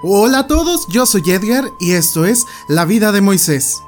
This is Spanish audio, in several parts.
Hola a todos, yo soy Edgar y esto es La vida de Moisés.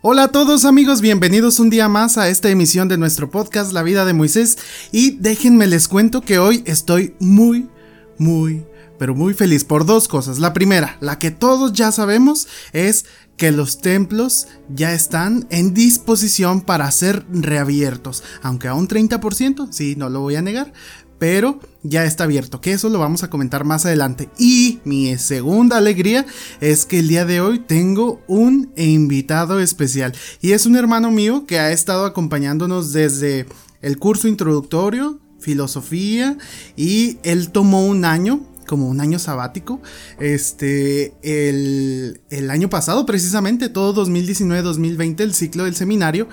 Hola a todos amigos, bienvenidos un día más a esta emisión de nuestro podcast La vida de Moisés y déjenme les cuento que hoy estoy muy, muy, pero muy feliz por dos cosas. La primera, la que todos ya sabemos, es que los templos ya están en disposición para ser reabiertos, aunque a un 30%, sí, no lo voy a negar, pero ya está abierto, que eso lo vamos a comentar más adelante. Y mi segunda alegría es que el día de hoy tengo un invitado especial y es un hermano mío que ha estado acompañándonos desde el curso introductorio, filosofía y él tomó un año como un año sabático. Este, el, el año pasado, precisamente, todo 2019-2020, el ciclo del seminario,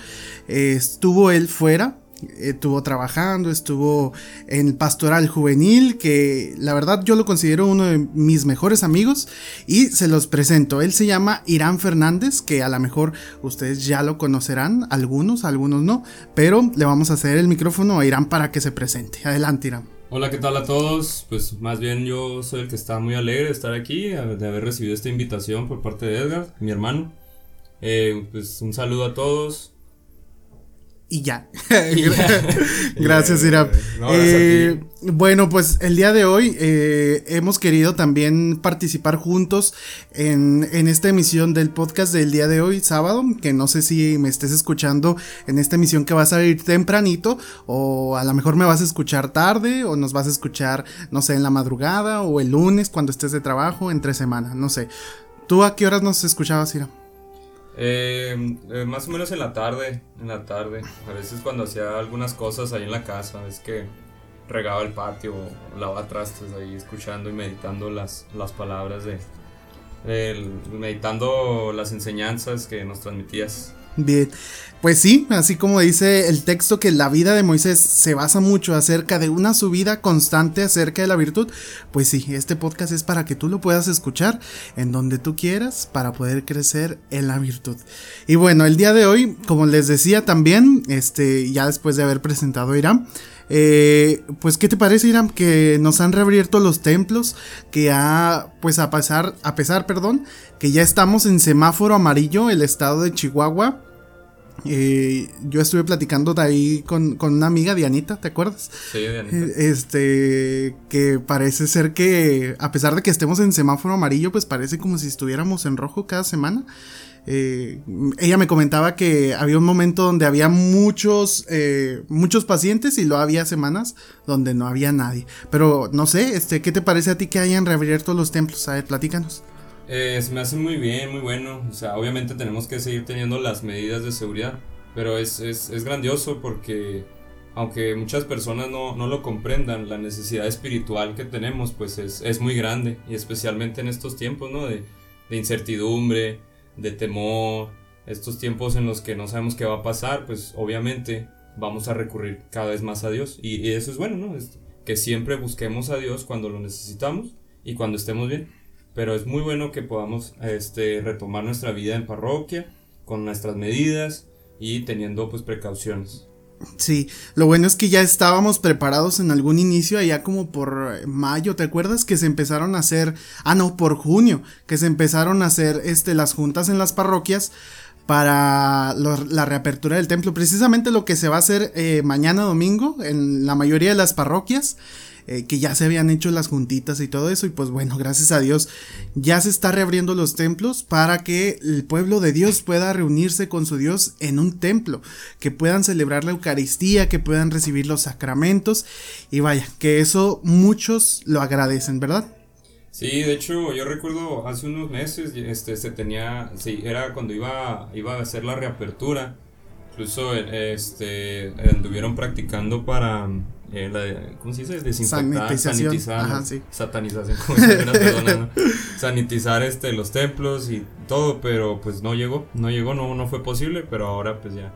estuvo él fuera estuvo trabajando, estuvo en pastoral juvenil, que la verdad yo lo considero uno de mis mejores amigos y se los presento. Él se llama Irán Fernández, que a lo mejor ustedes ya lo conocerán, algunos, algunos no, pero le vamos a hacer el micrófono a Irán para que se presente. Adelante, Irán. Hola, ¿qué tal a todos? Pues más bien yo soy el que está muy alegre de estar aquí, de haber recibido esta invitación por parte de Edgar, mi hermano. Eh, pues un saludo a todos. Y ya. gracias, Irán. Eh, bueno, pues el día de hoy eh, hemos querido también participar juntos en, en, esta emisión del podcast del día de hoy, sábado, que no sé si me estés escuchando en esta emisión que va a salir tempranito o a lo mejor me vas a escuchar tarde o nos vas a escuchar, no sé, en la madrugada o el lunes cuando estés de trabajo, entre semana, no sé. ¿Tú a qué horas nos escuchabas, Irán? Eh, eh, más o menos en la tarde, en la tarde. A veces cuando hacía algunas cosas ahí en la casa, es que regaba el patio, lavaba trastes ahí escuchando y meditando las, las palabras de, meditando las enseñanzas que nos transmitías. Bien, pues sí, así como dice el texto que la vida de Moisés se basa mucho acerca de una subida constante acerca de la virtud, pues sí, este podcast es para que tú lo puedas escuchar en donde tú quieras para poder crecer en la virtud. Y bueno, el día de hoy, como les decía también, este, ya después de haber presentado a Irán, eh, pues, ¿qué te parece, Irán? Que nos han reabierto los templos, que ha, pues, a pesar, a pesar, perdón, que ya estamos en semáforo amarillo, el estado de Chihuahua. Eh, yo estuve platicando de ahí con, una amiga, Dianita, ¿te acuerdas? Sí, Dianita. Eh, este, que parece ser que, a pesar de que estemos en semáforo amarillo, pues parece como si estuviéramos en rojo cada semana. Eh, ella me comentaba que había un momento donde había muchos, eh, muchos pacientes y lo había semanas donde no había nadie. Pero no sé, este, ¿qué te parece a ti que hayan reabierto los templos? A ver, platícanos. Eh, se me hace muy bien, muy bueno. O sea, obviamente tenemos que seguir teniendo las medidas de seguridad, pero es, es, es grandioso porque aunque muchas personas no, no, lo comprendan, la necesidad espiritual que tenemos pues es, es muy grande y especialmente en estos tiempos ¿no? de, de incertidumbre, de temor, estos tiempos en los que no sabemos qué va a pasar, pues obviamente vamos a recurrir cada vez más a Dios. Y, eso es bueno, ¿no? que siempre busquemos a Dios cuando lo necesitamos y cuando estemos bien. Pero es muy bueno que podamos este, retomar nuestra vida en parroquia con nuestras medidas y teniendo pues precauciones. Sí, lo bueno es que ya estábamos preparados en algún inicio, allá como por mayo, ¿te acuerdas? Que se empezaron a hacer, ah no, por junio, que se empezaron a hacer este, las juntas en las parroquias para la reapertura del templo. Precisamente lo que se va a hacer eh, mañana domingo en la mayoría de las parroquias eh, que ya se habían hecho las juntitas y todo eso. Y pues bueno, gracias a Dios ya se está reabriendo los templos para que el pueblo de Dios pueda reunirse con su Dios en un templo, que puedan celebrar la Eucaristía, que puedan recibir los sacramentos. Y vaya, que eso muchos lo agradecen, ¿verdad? Sí, de hecho, yo recuerdo hace unos meses, este, se tenía, sí, era cuando iba, iba a hacer la reapertura, incluso, este, anduvieron practicando para, eh, la, ¿cómo se dice? Desinfectar, sanitizar, satanización, sanitizar este, los templos y todo, pero pues no llegó, no llegó, no, no fue posible, pero ahora pues ya,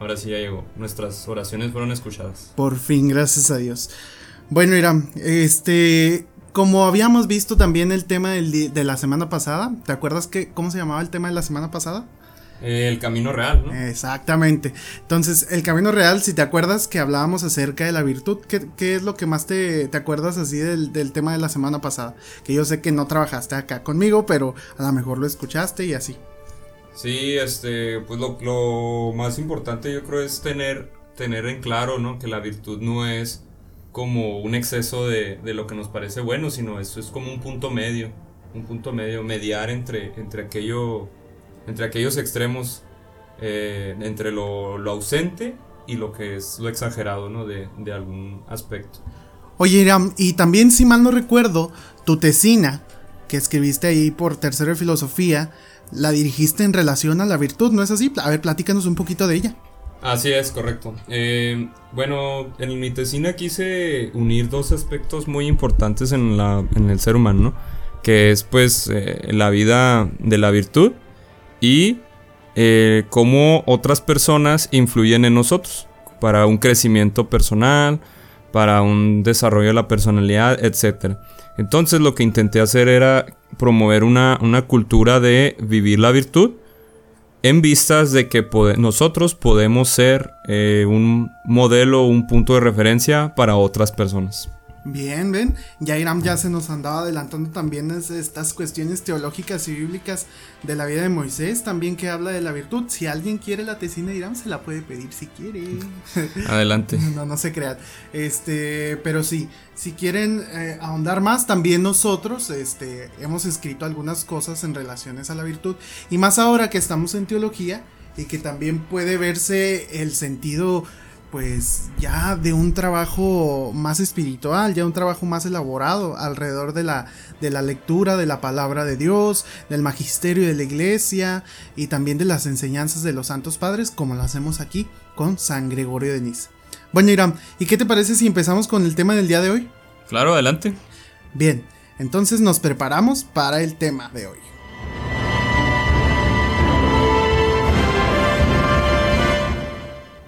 ahora sí ya llegó, nuestras oraciones fueron escuchadas. Por fin, gracias a Dios. Bueno, Irán, este, como habíamos visto también el tema del, de la semana pasada, ¿te acuerdas que, cómo se llamaba el tema de la semana pasada? El camino real, ¿no? Exactamente. Entonces, el camino real, si te acuerdas que hablábamos acerca de la virtud, ¿qué, es lo que más te, acuerdas así del, tema de la semana pasada? Que yo sé que no trabajaste acá conmigo, pero a lo mejor lo escuchaste y así. Sí, este, pues lo, más importante yo creo es tener, tener en claro, ¿no? Que la virtud no es como un exceso de, de lo que nos parece bueno, sino eso es como un punto medio, un punto medio, mediar entre, entre aquello entre aquellos extremos, eh, entre lo, ausente y lo que es lo exagerado, ¿no? De, algún aspecto. Oye, Iram, y también, si mal no recuerdo, tu tesina, que escribiste ahí por tercero de filosofía, la dirigiste en relación a la virtud, ¿no es así? A ver, platícanos un poquito de ella. Así es, correcto. Eh, bueno, en mi tesina quise unir dos aspectos muy importantes en, la, en el ser humano, ¿no? Que es pues eh, la vida de la virtud y eh, cómo otras personas influyen en nosotros para un crecimiento personal, para un desarrollo de la personalidad, etc. Entonces lo que intenté hacer era promover una, cultura de vivir la virtud en vistas de que nosotros podemos ser eh, un modelo, un punto de referencia para otras personas. Bien, ven, ya Iram ya se nos andaba adelantando también estas cuestiones teológicas y bíblicas de la vida de Moisés, también que habla de la virtud. Si alguien quiere la tesina de Iram, se la puede pedir si quiere. Adelante. no, no se crean. Este, pero sí, si quieren eh, ahondar más, también nosotros este, hemos escrito algunas cosas en relaciones a la virtud. Y más ahora que estamos en teología y que también puede verse el sentido pues ya de un trabajo más espiritual, ya un trabajo más elaborado alrededor de la, de la lectura de la palabra de Dios, del magisterio de la iglesia y también de las enseñanzas de los santos padres, como lo hacemos aquí con San Gregorio de Niza. Bueno, Iram, ¿y qué te parece si empezamos con el tema del día de hoy? Claro, adelante. Bien, entonces nos preparamos para el tema de hoy.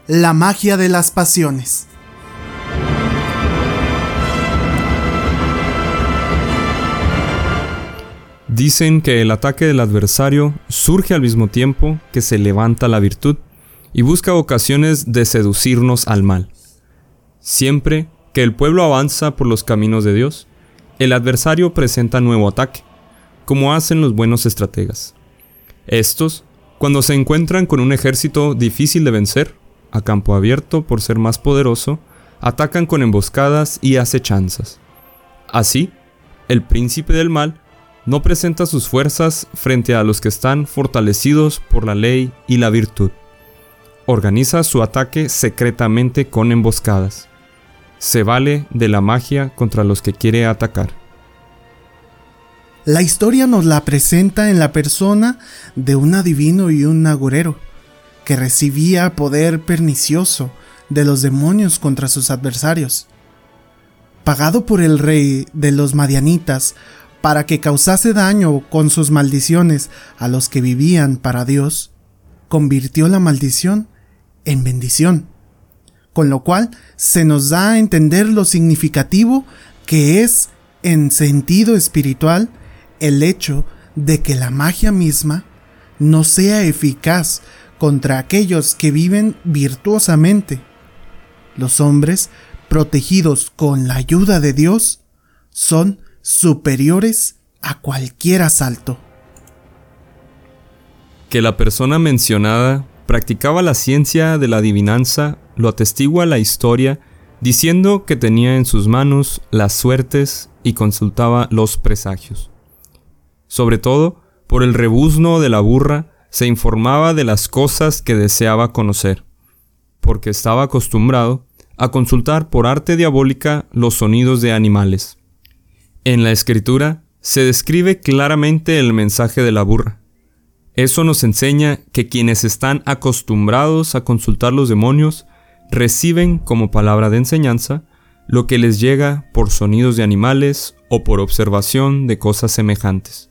La magia de las pasiones. Dicen que el ataque del adversario surge al mismo tiempo que se levanta la virtud y busca ocasiones de seducirnos al mal. Siempre que el pueblo avanza por los caminos de Dios, el adversario presenta nuevo ataque, como hacen los buenos estrategas. Estos, cuando se encuentran con un ejército difícil de vencer, a campo abierto por ser más poderoso, atacan con emboscadas y acechanzas. Así, el príncipe del mal no presenta sus fuerzas frente a los que están fortalecidos por la ley y la virtud. Organiza su ataque secretamente con emboscadas. Se vale de la magia contra los que quiere atacar. La historia nos la presenta en la persona de un adivino y un agorero que recibía poder pernicioso de los demonios contra sus adversarios. Pagado por el rey de los Madianitas para que causase daño con sus maldiciones a los que vivían para Dios, convirtió la maldición en bendición, con lo cual se nos da a entender lo significativo que es en sentido espiritual el hecho de que la magia misma no sea eficaz contra aquellos que viven virtuosamente. Los hombres, protegidos con la ayuda de Dios, son superiores a cualquier asalto. Que la persona mencionada practicaba la ciencia de la adivinanza lo atestigua la historia diciendo que tenía en sus manos las suertes y consultaba los presagios. Sobre todo, por el rebuzno de la burra, se informaba de las cosas que deseaba conocer, porque estaba acostumbrado a consultar por arte diabólica los sonidos de animales. En la escritura se describe claramente el mensaje de la burra. Eso nos enseña que quienes están acostumbrados a consultar los demonios reciben como palabra de enseñanza lo que les llega por sonidos de animales o por observación de cosas semejantes.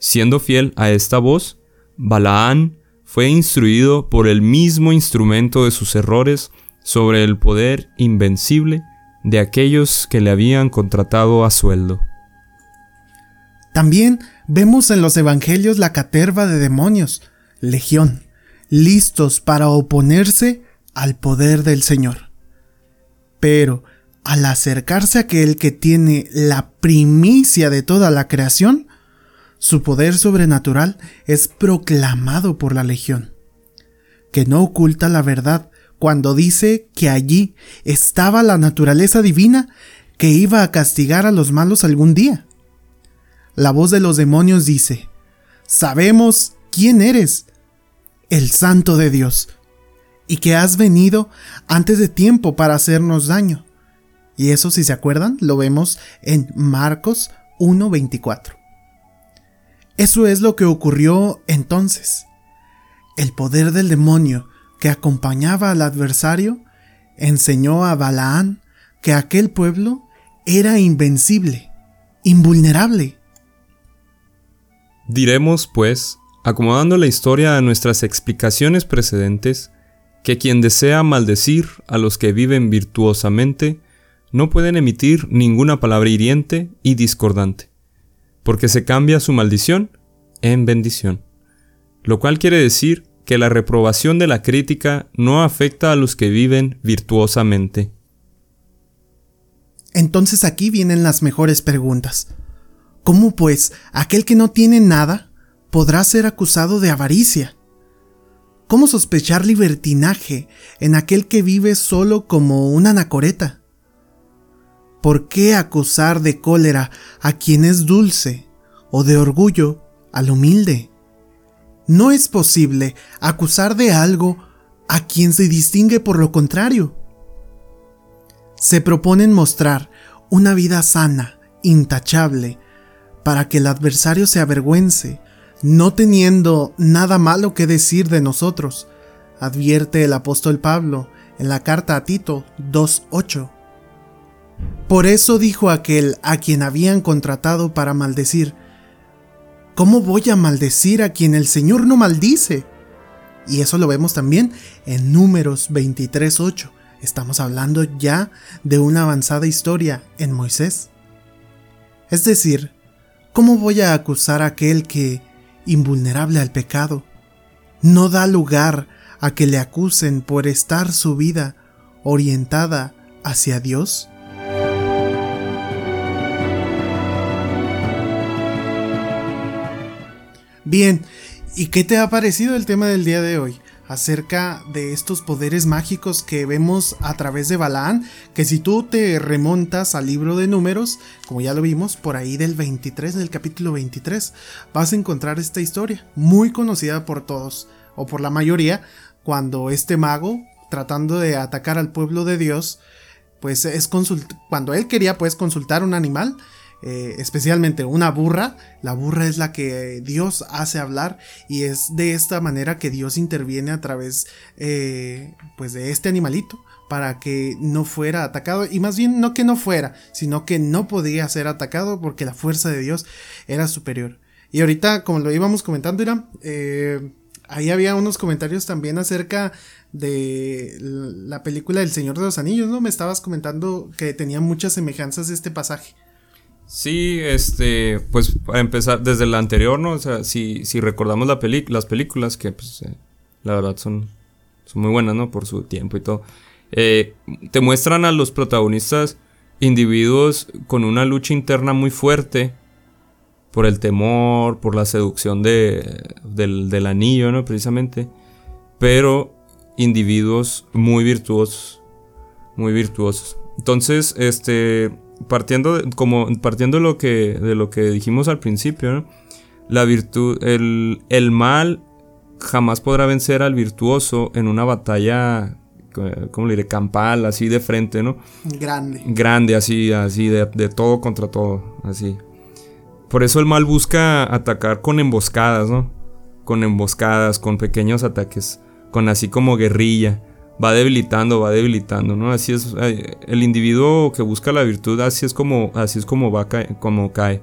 Siendo fiel a esta voz, Balaán fue instruido por el mismo instrumento de sus errores sobre el poder invencible de aquellos que le habían contratado a sueldo. También vemos en los evangelios la caterva de demonios legión, listos para oponerse al poder del Señor. Pero al acercarse a aquel que tiene la primicia de toda la creación, su poder sobrenatural es proclamado por la legión, que no oculta la verdad cuando dice que allí estaba la naturaleza divina que iba a castigar a los malos algún día. La voz de los demonios dice, Sabemos quién eres, el santo de Dios, y que has venido antes de tiempo para hacernos daño. Y eso, si se acuerdan, lo vemos en Marcos 1.24. Eso es lo que ocurrió entonces. El poder del demonio que acompañaba al adversario enseñó a Balaán que aquel pueblo era invencible, invulnerable. Diremos, pues, acomodando la historia a nuestras explicaciones precedentes, que quien desea maldecir a los que viven virtuosamente no pueden emitir ninguna palabra hiriente y discordante, porque se cambia su maldición en bendición, lo cual quiere decir que la reprobación de la crítica no afecta a los que viven virtuosamente. Entonces aquí vienen las mejores preguntas. ¿Cómo pues aquel que no tiene nada podrá ser acusado de avaricia? ¿Cómo sospechar libertinaje en aquel que vive solo como una anacoreta? ¿Por qué acusar de cólera a quien es dulce o de orgullo al humilde? No es posible acusar de algo a quien se distingue por lo contrario. Se proponen mostrar una vida sana, intachable, para que el adversario se avergüence, no teniendo nada malo que decir de nosotros, advierte el apóstol Pablo en la carta a Tito 2.8. Por eso dijo aquel a quien habían contratado para maldecir, ¿cómo voy a maldecir a quien el Señor no maldice? Y eso lo vemos también en números 23.8. Estamos hablando ya de una avanzada historia en Moisés. Es decir, ¿cómo voy a acusar a aquel que, invulnerable al pecado, no da lugar a que le acusen por estar su vida orientada hacia Dios? Bien, ¿y qué te ha parecido el tema del día de hoy? acerca de estos poderes mágicos que vemos a través de Balaán, que si tú te remontas al libro de números, como ya lo vimos por ahí del 23, del capítulo 23, vas a encontrar esta historia, muy conocida por todos, o por la mayoría, cuando este mago, tratando de atacar al pueblo de Dios, pues es cuando él quería pues consultar un animal, eh, especialmente una burra. La burra es la que Dios hace hablar y es de esta manera que Dios interviene a través eh, pues de este animalito para que no fuera atacado y más bien no que no fuera, sino que no podía ser atacado porque la fuerza de Dios era superior. Y ahorita, como lo íbamos comentando, era, eh, ahí había unos comentarios también acerca de la película El Señor de los Anillos, ¿no? Me estabas comentando que tenía muchas semejanzas este pasaje. Sí, este, pues para empezar, desde la anterior, ¿no? O sea, si, si recordamos la peli las películas, que pues eh, la verdad son, son muy buenas, ¿no? Por su tiempo y todo. Eh, te muestran a los protagonistas individuos con una lucha interna muy fuerte por el temor, por la seducción de, del, del anillo, ¿no? Precisamente. Pero individuos muy virtuosos. Muy virtuosos. Entonces, este partiendo de, como partiendo de lo que de lo que dijimos al principio, la virtud el, el mal jamás podrá vencer al virtuoso en una batalla ¿cómo le diré? campal, así de frente, ¿no? Grande. Grande, así, así, de, de, todo contra todo, así. Por eso el mal busca atacar con emboscadas, ¿no? Con emboscadas, con pequeños ataques, con así como guerrilla va debilitando, va debilitando, ¿no? Así es, el individuo que busca la virtud, así es como, así es como va como cae,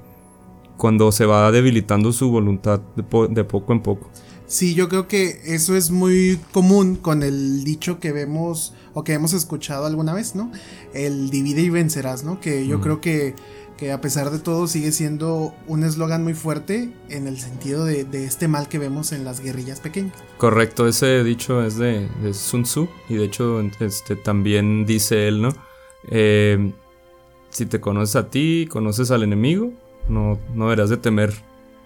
cuando se va debilitando su voluntad de, poco en poco. Sí, yo creo que eso es muy común con el dicho que vemos o que hemos escuchado alguna vez, ¿no? El divide y vencerás, ¿no? Que yo creo que que a pesar de todo sigue siendo un eslogan muy fuerte en el sentido de, este mal que vemos en las guerrillas pequeñas. Correcto, ese dicho es de, Sun Tzu y de hecho este, también dice él, ¿no? Eh, si te conoces a ti, conoces al enemigo, no, no deberás de temer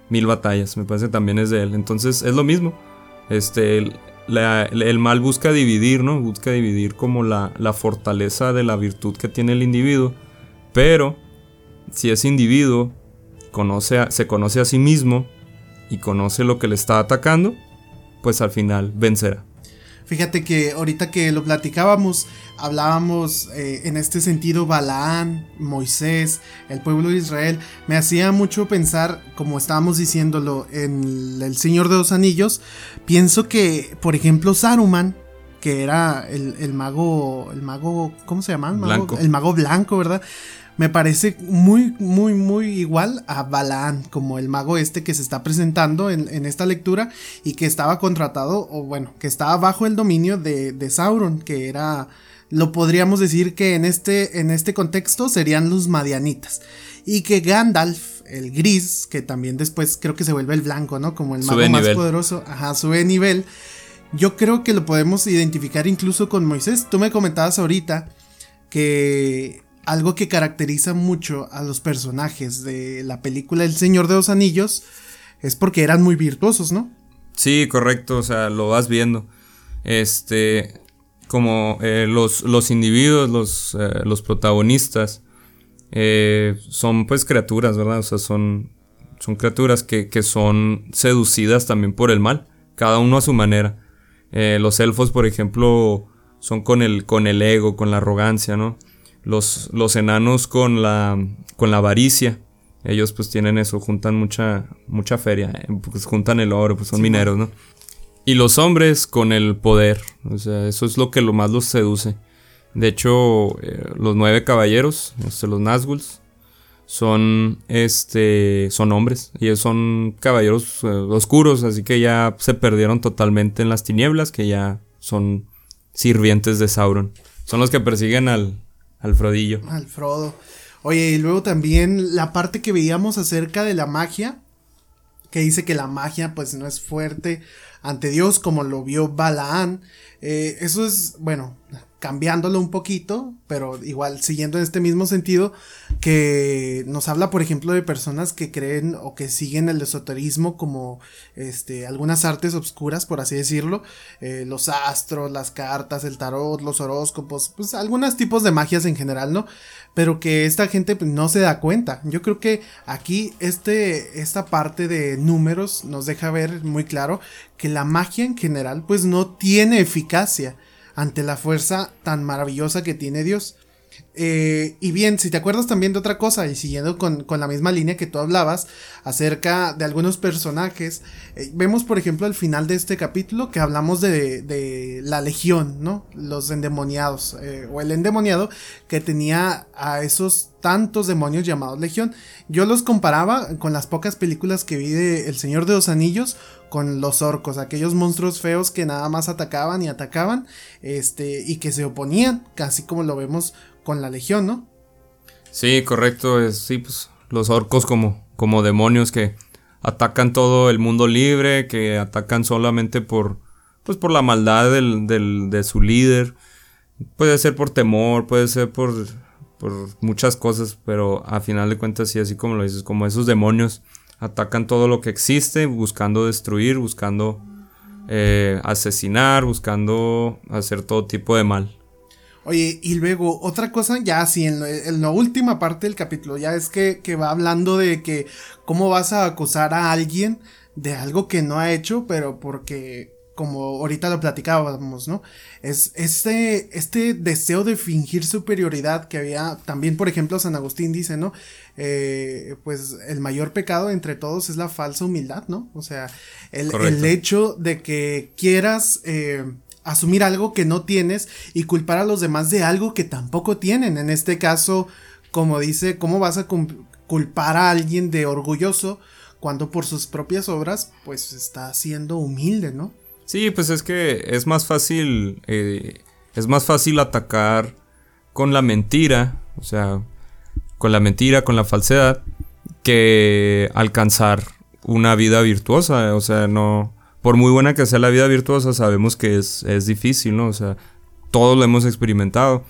mil batallas, me parece que también es de él. Entonces es lo mismo, este, el, mal busca dividir, ¿no? Busca dividir como la, la fortaleza de la virtud que tiene el individuo, pero si ese individuo conoce se conoce a sí mismo y conoce lo que le está atacando, pues al final vencerá. Fíjate que ahorita que lo platicábamos, hablábamos eh, en este sentido Balaán, Moisés, el pueblo de Israel. Me hacía mucho pensar, como estábamos diciéndolo en El Señor de los Anillos, pienso que, por ejemplo, Saruman, que era el, mago, el mago, ¿cómo se llama? El mago blanco, ¿verdad? Me parece muy, muy, muy igual a Balaan, como el mago este que se está presentando en, esta lectura y que estaba contratado, o bueno, que estaba bajo el dominio de, Sauron, que era, lo podríamos decir que en este, en este contexto serían los Madianitas. Y que Gandalf, el gris, que también después creo que se vuelve el blanco, ¿no? Como el mago más poderoso, ajá, sube nivel. Yo creo que lo podemos identificar incluso con Moisés. Tú me comentabas ahorita que algo que caracteriza mucho a los personajes de la película El Señor de los Anillos es porque eran muy virtuosos, ¿no? Sí, correcto, o sea, lo vas viendo. Este, como eh, los, los, individuos, los, eh, los protagonistas, eh, son pues criaturas, ¿verdad? O sea, son, son criaturas que, que, son seducidas también por el mal, cada uno a su manera. los elfos, por ejemplo, son con el, con el ego, con la arrogancia, ¿no? Los, los enanos con la, con la avaricia. Ellos pues tienen eso, juntan mucha, mucha feria, eh, pues juntan el oro, pues son mineros, ¿no? Y los hombres con el poder, o sea, eso es lo que lo más los seduce. De hecho, eh, los nueve caballeros, este, los Nazguls, son, este, son hombres. Y son caballeros eh, oscuros, así que ya se perdieron totalmente en las tinieblas, que ya son sirvientes de Sauron. Son los que persiguen al, al Frodillo. Al Frodo. Oye, y luego también la parte que veíamos acerca de la magia, que dice que la magia pues no es fuerte ante Dios como lo vio Balaán. Eh, eso es, bueno, cambiándolo un poquito, pero igual siguiendo en este mismo sentido, que nos habla, por ejemplo, de personas que creen o que siguen el esoterismo como este, algunas artes obscuras, por así decirlo, eh, los astros, las cartas, el tarot, los horóscopos, pues algunos tipos de magias en general, ¿no? Pero que esta gente pues, no se da cuenta. Yo creo que aquí este, esta parte de números nos deja ver muy claro que la magia en general pues no tiene eficacia ante la fuerza tan maravillosa que tiene Dios. Eh, y bien, si te acuerdas también de otra cosa, y siguiendo con, la misma línea que tú hablabas acerca de algunos personajes, eh, vemos por ejemplo al final de este capítulo que hablamos de, la legión, ¿no? Los endemoniados, eh, o el endemoniado que tenía a esos tantos demonios llamados legión. Yo los comparaba con las pocas películas que vi de El Señor de los Anillos con los orcos, aquellos monstruos feos que nada más atacaban y atacaban, este, y que se oponían, casi como lo vemos con la legión, ¿no? Sí, correcto, es, sí, pues los orcos como, como demonios que atacan todo el mundo libre, que atacan solamente por, pues por la maldad del, del, de su líder, puede ser por temor, puede ser por, por muchas cosas, pero a final de cuentas sí, así como lo dices, como esos demonios atacan todo lo que existe, buscando destruir, buscando eh, asesinar, buscando hacer todo tipo de mal. Oye, y luego otra cosa, ya así en, la última parte del capítulo, ya es que, que, va hablando de que cómo vas a acusar a alguien de algo que no ha hecho, pero porque como ahorita lo platicábamos, ¿no? Es este, este deseo de fingir superioridad que había, también por ejemplo San Agustín dice, ¿no? Eh, pues el mayor pecado entre todos es la falsa humildad, ¿no? O sea, el, hecho de que quieras... Eh, asumir algo que no tienes y culpar a los demás de algo que tampoco tienen. En este caso, como dice, ¿cómo vas a culpar a alguien de orgulloso cuando por sus propias obras pues está siendo humilde, ¿no? Sí, pues es que es más fácil, eh, es más fácil atacar con la mentira, o sea, con la mentira, con la falsedad, que alcanzar una vida virtuosa. O sea, no. Por muy buena que sea la vida virtuosa, sabemos que es, es difícil, ¿no? O sea, todos lo hemos experimentado.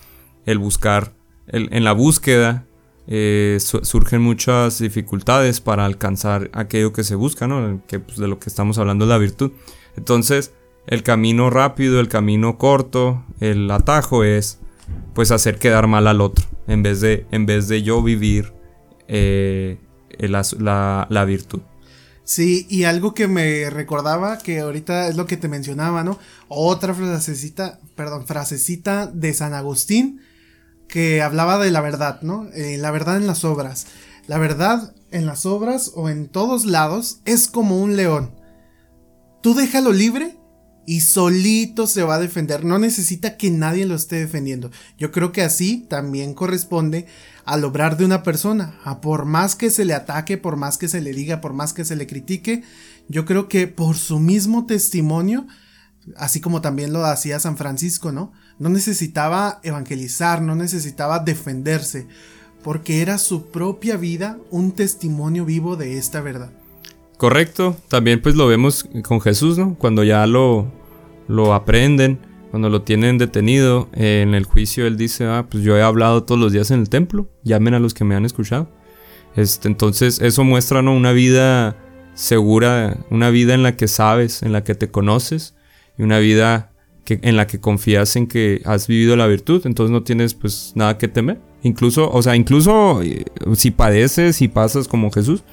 El buscar, el, en la búsqueda, eh, surgen muchas dificultades para alcanzar aquello que se busca, ¿no? Que pues, de lo que estamos hablando es la virtud. Entonces, el camino rápido, el camino corto, el atajo es pues hacer quedar mal al otro, en vez de, en vez de yo vivir eh, la, la, virtud. Sí, y algo que me recordaba, que ahorita es lo que te mencionaba, ¿no? Otra frasecita, perdón, frasecita de San Agustín, que hablaba de la verdad, ¿no? Eh, la verdad en las obras. La verdad en las obras o en todos lados es como un león. Tú déjalo libre y solito se va a defender. No necesita que nadie lo esté defendiendo. Yo creo que así también corresponde al obrar de una persona. A por más que se le ataque, por más que se le diga, por más que se le critique, yo creo que por su mismo testimonio, así como también lo hacía San Francisco, ¿no? No necesitaba evangelizar, no necesitaba defenderse, porque era su propia vida un testimonio vivo de esta verdad. Correcto, también pues lo vemos con Jesús, ¿no? Cuando ya lo, lo aprenden, cuando lo tienen detenido en el juicio, él dice, ah, pues yo he hablado todos los días en el templo, llamen a los que me han escuchado. Este, entonces eso muestra ¿no? una vida segura, una vida en la que sabes, en la que te conoces, y una vida que, en la que confías en que has vivido la virtud, entonces no tienes pues nada que temer. Incluso, o sea, incluso eh, si padeces y pasas como Jesús,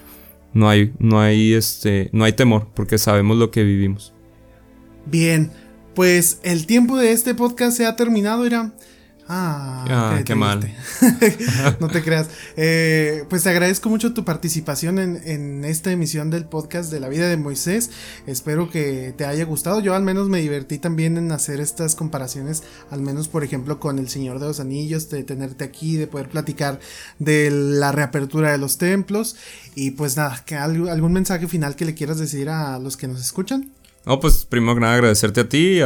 no hay, no hay, este, no hay temor, porque sabemos lo que vivimos. Bien, pues el tiempo de este podcast se ha terminado, era. Ah, ah qué, mal. no te creas. Eh, pues te agradezco mucho tu participación en, en, esta emisión del podcast de la vida de Moisés. Espero que te haya gustado. Yo al menos me divertí también en hacer estas comparaciones, al menos por ejemplo con El Señor de los Anillos, de tenerte aquí, de poder platicar de la reapertura de los templos. Y pues nada, que algún mensaje final que le quieras decir a los que nos escuchan. No, pues primero que nada agradecerte a ti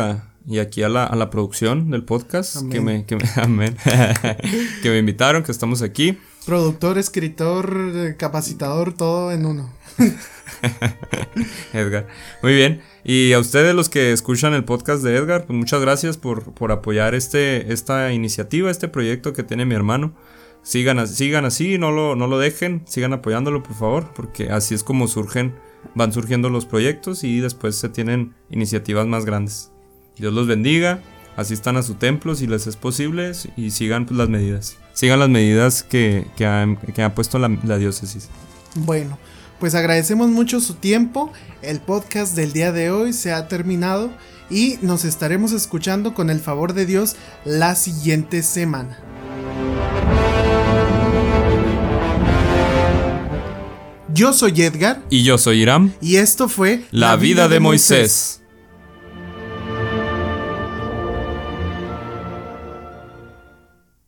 y aquí a la, a la producción del podcast que me, que me, que me invitaron, que estamos aquí. Productor, escritor, capacitador, todo en uno. Edgar. Muy bien. Y a ustedes los que escuchan el podcast de Edgar, pues muchas gracias por, por apoyar este, esta iniciativa, este proyecto que tiene mi hermano. Sigan, sigan así, no lo, no lo dejen, sigan apoyándolo por favor, porque así es como surgen van surgiendo los proyectos y después se tienen iniciativas más grandes. Dios los bendiga, asistan a su templo si les es posible y sigan pues, las medidas. Sigan las medidas que, que, ha, puesto la, la diócesis. Bueno, pues agradecemos mucho su tiempo. El podcast del día de hoy se ha terminado y nos estaremos escuchando con el favor de Dios la siguiente semana. Yo soy Edgar. Y yo soy Iram. Y esto fue La, vida, de, Moisés.